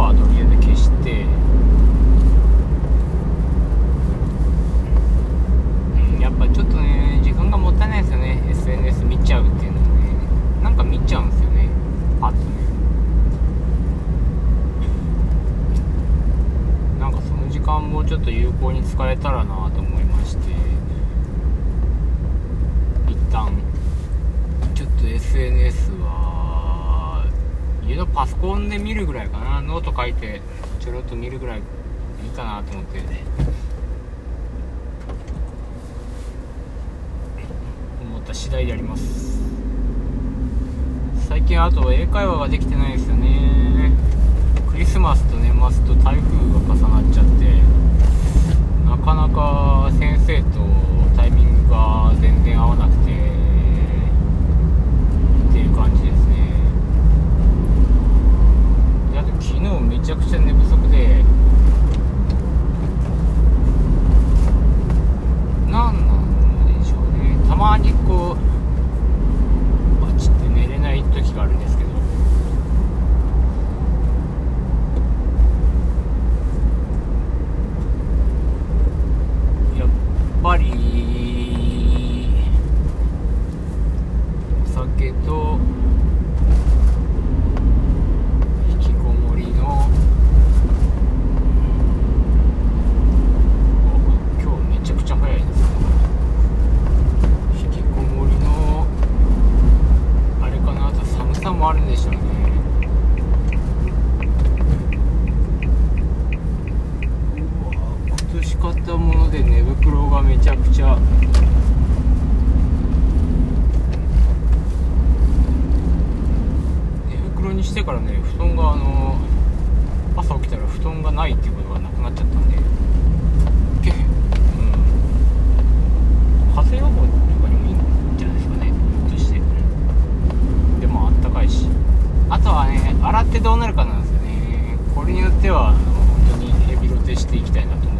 ワードで消して。やっぱちょっとねがもたないですよね。SNS 見ちゃうっていうのはね。なんか見ちゃうんですよね。とね。なんかその時間もちょっと有効に使えたらなと思い家のパソコンで見るぐらいかな。ノート書いてちょろっと見るぐらいいいかなと思って。思った次第であります。最近あと英会話ができてないですよね。クリスマスと年末と台風が重なっちゃってなかなか先生とタイミングが全然合わなくてっていう感じですねであと昨日めちゃくちゃ寝不足でなんなんでしょうねたまにこうバチって寝れない時があるんですけどやっぱりお酒と引きこもりの今日めちゃくちゃ早いですね。引きこもりのあれかなあと寒さもあるんでしょうね。うわ今年買ったもので寝袋がめちゃくちゃにしてからね布団があの朝起きたら布団がないっていうことがなくなっちゃったんで、うん、風邪予報とかにもいいんじゃないですかね。ひょっとして。でもあったかいし。あとはね洗ってどうなるかなんですよね。これによっては本当にヘビロテしていきたいなと思って